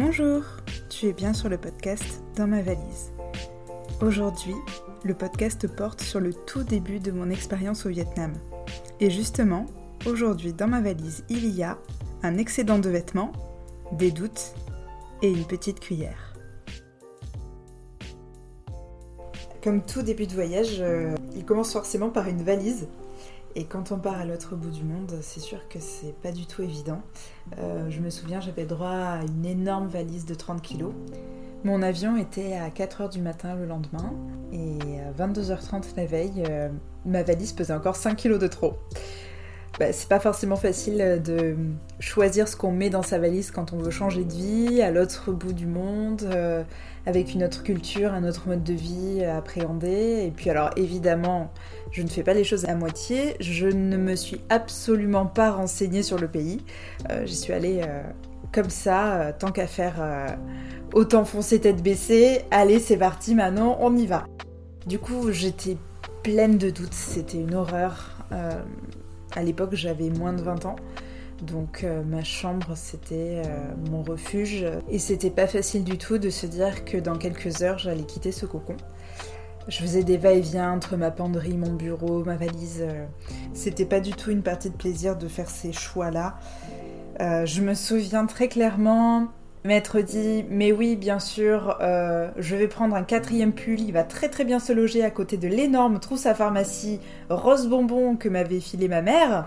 Bonjour, tu es bien sur le podcast Dans ma valise. Aujourd'hui, le podcast porte sur le tout début de mon expérience au Vietnam. Et justement, aujourd'hui dans ma valise, il y a un excédent de vêtements, des doutes et une petite cuillère. Comme tout début de voyage, euh, il commence forcément par une valise et quand on part à l'autre bout du monde, c'est sûr que c'est pas du tout évident. Euh, je me souviens, j'avais droit à une énorme valise de 30 kg. Mon avion était à 4h du matin le lendemain et à 22h30 la veille, euh, ma valise pesait encore 5 kg de trop. Bah, c'est pas forcément facile de choisir ce qu'on met dans sa valise quand on veut changer de vie à l'autre bout du monde, euh, avec une autre culture, un autre mode de vie à appréhender. Et puis alors évidemment, je ne fais pas les choses à moitié, je ne me suis absolument pas renseignée sur le pays. Euh, j'y suis allée euh, comme ça, tant qu'à faire, autant foncer tête baissée. Allez, c'est parti, maintenant on y va. Du coup, j'étais pleine de doutes, c'était une horreur. À l'époque, j'avais moins de 20 ans. Donc euh, ma chambre c'était euh, mon refuge et c'était pas facile du tout de se dire que dans quelques heures j'allais quitter ce cocon. Je faisais des va-et-vient entre ma penderie, mon bureau, ma valise. Euh, c'était pas du tout une partie de plaisir de faire ces choix-là. je me souviens très clairement Maître dit Mais oui, bien sûr, euh, je vais prendre un quatrième pull, il va très très bien se loger à côté de l'énorme trousse à pharmacie rose bonbon que m'avait filé ma mère.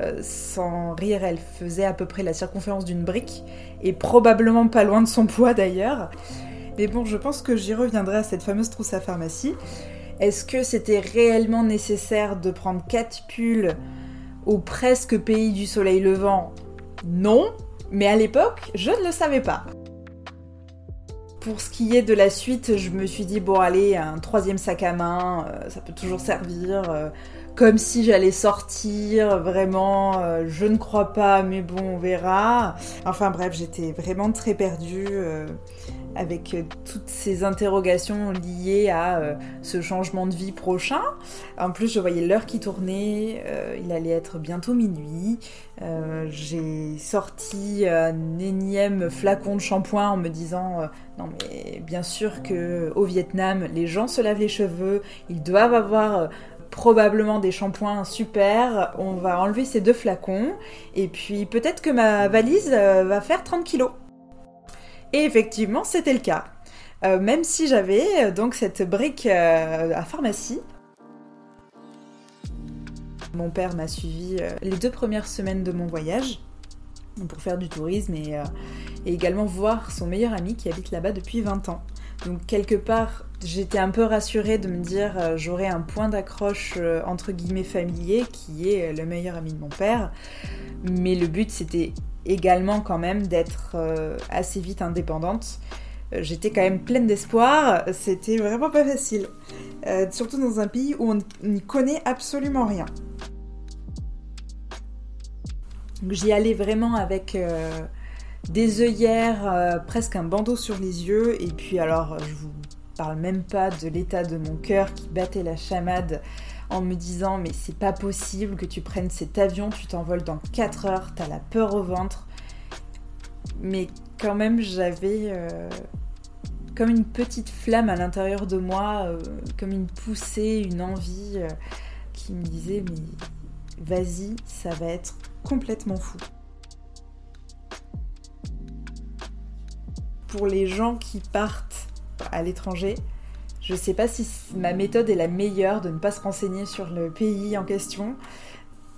Euh, sans rire, elle faisait à peu près la circonférence d'une brique, et probablement pas loin de son poids d'ailleurs. Mais bon, je pense que j'y reviendrai à cette fameuse trousse à pharmacie. Est-ce que c'était réellement nécessaire de prendre quatre pulls au presque pays du soleil levant? Non, mais à l'époque, je ne le savais pas. Pour ce qui est de la suite, je me suis dit, bon allez, un troisième sac à main, euh, ça peut toujours servir. Euh, comme si j'allais sortir, vraiment, euh, je ne crois pas, mais bon, on verra. Enfin bref, j'étais vraiment très perdue avec toutes ces interrogations liées à ce changement de vie prochain. En plus, je voyais l'heure qui tournait, il allait être bientôt minuit. Euh, j'ai sorti un énième flacon de shampoing en me disant euh, non mais bien sûr que au Vietnam les gens se lavent les cheveux, ils doivent avoir euh, probablement des shampoings super. On va enlever ces deux flacons et puis peut-être que ma valise va faire 30 kilos. Et effectivement, c'était le cas. même si j'avais donc cette brique à pharmacie mon père m'a suivi euh, les deux premières semaines de mon voyage pour faire du tourisme et, euh, également voir son meilleur ami qui habite là-bas depuis 20 ans. Donc quelque part, j'étais un peu rassurée de me dire euh, j'aurai un point d'accroche entre guillemets familier qui est le meilleur ami de mon père. Mais le but c'était également quand même d'être assez vite indépendante. J'étais quand même pleine d'espoir, c'était vraiment pas facile. surtout dans un pays où on n'y connaît absolument rien. J'y allais vraiment avec euh, des œillères, euh, presque un bandeau sur les yeux, et puis alors je vous parle même pas de l'état de mon cœur qui battait la chamade en me disant mais c'est pas possible que tu prennes cet avion, tu t'envoles dans 4 heures, t'as la peur au ventre. Mais quand même j'avais euh, comme une petite flamme à l'intérieur de moi, comme une poussée, une envie qui me disait mais vas-y, ça va être complètement fou. Pour les gens qui partent à l'étranger, je ne sais pas si ma méthode est la meilleure de ne pas se renseigner sur le pays en question,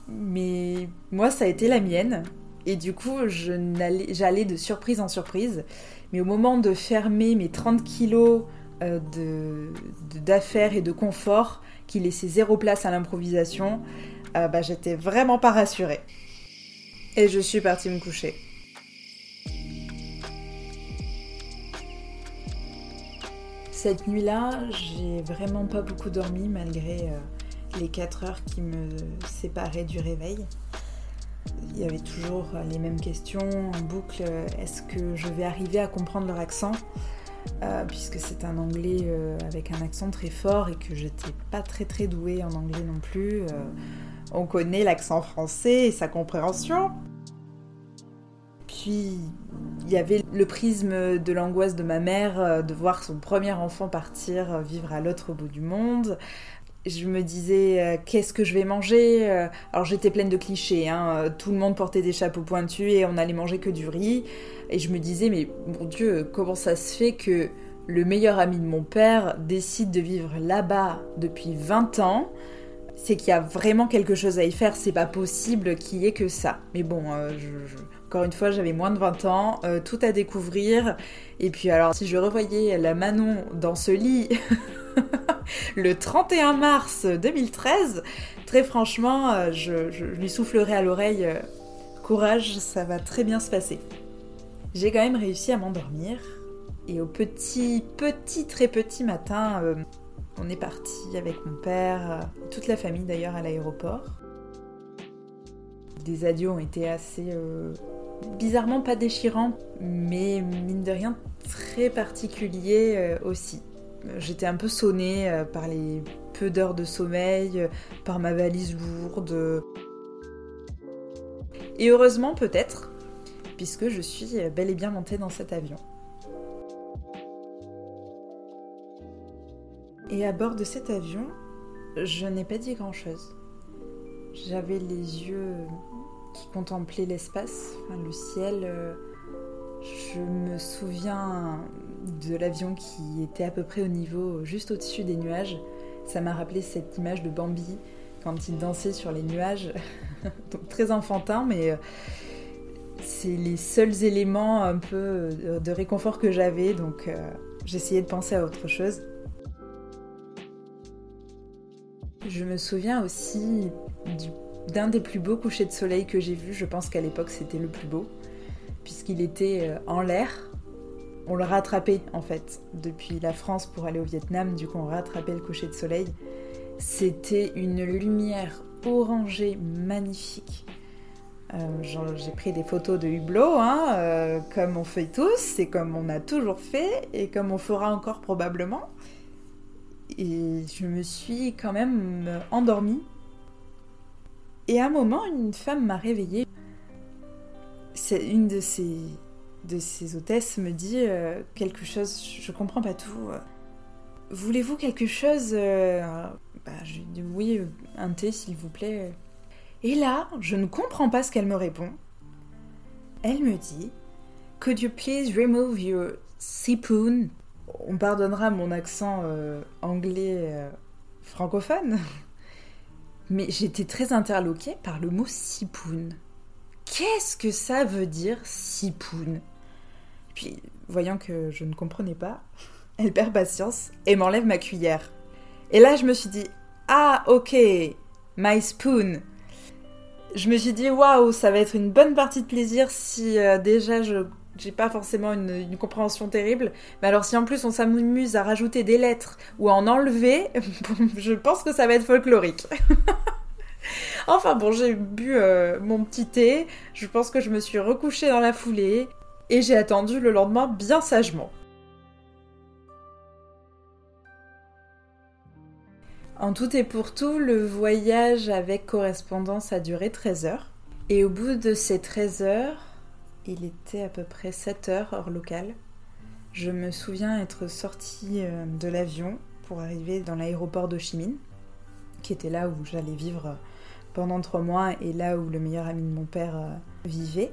mais moi ça a été la mienne. Et du coup, j'allais de surprise en surprise. Mais au moment de fermer mes 30 kilos euh, d'affaires et de confort qui laissaient zéro place à l'improvisation, euh, bah, j'étais vraiment pas rassurée. Et je suis partie me coucher. Cette nuit-là, j'ai vraiment pas beaucoup dormi malgré euh, les 4 heures qui me séparaient du réveil. Il y avait toujours les mêmes questions en boucle. Est-ce que je vais arriver à comprendre leur accent? Euh, Puisque c'est un anglais euh, avec un accent très fort et que j'étais pas très très douée en anglais non plus. on connaît l'accent français et sa compréhension puis il y avait le prisme de l'angoisse de ma mère euh, de voir son premier enfant partir euh, vivre à l'autre bout du monde. Je me disais euh, qu'est-ce que je vais manger Alors j'étais pleine de clichés, hein. tout le monde portait des chapeaux pointus et on allait manger que du riz. Et je me disais mais mon Dieu, comment ça se fait que le meilleur ami de mon père décide de vivre là-bas depuis 20 ans? C'est qu'il y a vraiment quelque chose à y faire, c'est pas possible qu'il y ait que ça. Mais bon, je encore une fois, j'avais moins de 20 ans, euh, tout à découvrir. Et puis alors, si je revoyais la Manon dans ce lit le 31 mars 2013, très franchement, euh, je, lui soufflerais à l'oreille euh, courage, ça va très bien se passer. J'ai quand même réussi à m'endormir. Et au petit, petit, très petit matin, on est parti avec mon père, toute la famille d'ailleurs à l'aéroport. Des adieux ont été assez bizarrement pas déchirant, mais mine de rien très particulier euh, aussi. J'étais un peu sonnée euh, par les peu d'heures de sommeil, euh, par ma valise lourde. Et heureusement peut-être, puisque je suis bel et bien montée dans cet avion. Et à bord de cet avion, je n'ai pas dit grand-chose. J'avais les yeux qui contemplait l'espace, le ciel. Euh, je me souviens de l'avion qui était à peu près au niveau, juste au-dessus des nuages. Ça m'a rappelé cette image de Bambi quand il dansait sur les nuages. Très enfantin, mais euh, c'est les seuls éléments un peu euh, de réconfort que j'avais. Donc j'essayais de penser à autre chose. Je me souviens aussi du d'un des plus beaux couchers de soleil que j'ai vu. Je pense qu'à l'époque c'était le plus beau, puisqu'il était euh, en l'air. On le rattrapait en fait depuis la France pour aller au Vietnam, du coup on rattrapait le coucher de soleil. C'était une lumière orangée magnifique. Euh, j'ai pris des photos de hublot, hein, euh, comme on fait tous, et comme on a toujours fait, et comme on fera encore probablement. Et je me suis quand même endormie et à un moment, une femme m'a réveillée. Une de ces, de ces hôtesses me dit euh, quelque chose, je comprends pas tout. Voulez-vous quelque chose euh, bah, Je oui, un thé s'il vous plaît. Et là, je ne comprends pas ce qu'elle me répond. Elle me dit Could you please remove your sipoon On pardonnera mon accent euh, anglais francophone mais j'étais très interloquée par le mot sipoun. Qu'est-ce que ça veut dire sipoun? Puis, voyant que je ne comprenais pas, elle perd patience et m'enlève ma cuillère. Et là, je me suis dit Ah, ok, my spoon. Je me suis dit Waouh, ça va être une bonne partie de plaisir si euh, déjà je j'ai pas forcément une, compréhension terrible. Mais alors si en plus on s'amuse à rajouter des lettres ou à en enlever, je pense que ça va être folklorique. enfin bon, j'ai bu euh, mon petit thé, je pense que je me suis recouchée dans la foulée et j'ai attendu le lendemain bien sagement. En tout et pour tout, le voyage avec correspondance a duré 13 heures. Et au bout de ces 13 heures, il était à peu près 7 heures hors local. Je me souviens être sortie euh, de l'avion pour arriver dans l'aéroport de Chi qui était là où j'allais vivre pendant trois mois et là où le meilleur ami de mon père euh, vivait.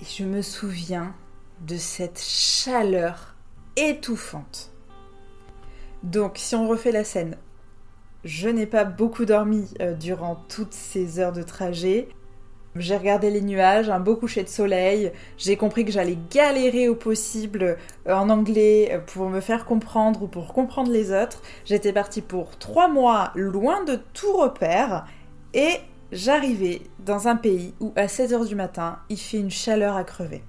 Et je me souviens de cette chaleur étouffante. Donc, si on refait la scène, je n'ai pas beaucoup dormi euh, durant toutes ces heures de trajet. J'ai regardé les nuages, un beau coucher de soleil. J'ai compris que j'allais galérer au possible euh, en anglais euh, pour me faire comprendre ou pour comprendre les autres. J'étais partie pour trois mois loin de tout repère et j'arrivais dans un pays où à 16h du matin il fait une chaleur à crever.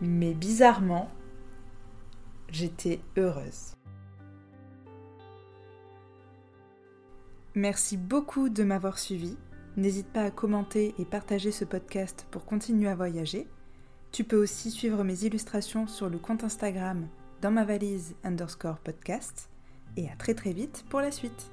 Mais bizarrement, j'étais heureuse. Merci beaucoup de m'avoir suivi. N'hésite pas à commenter et partager ce podcast pour continuer à voyager. Tu peux aussi suivre mes illustrations sur le compte Instagram dans ma valise underscore podcast. Et à très très vite pour la suite.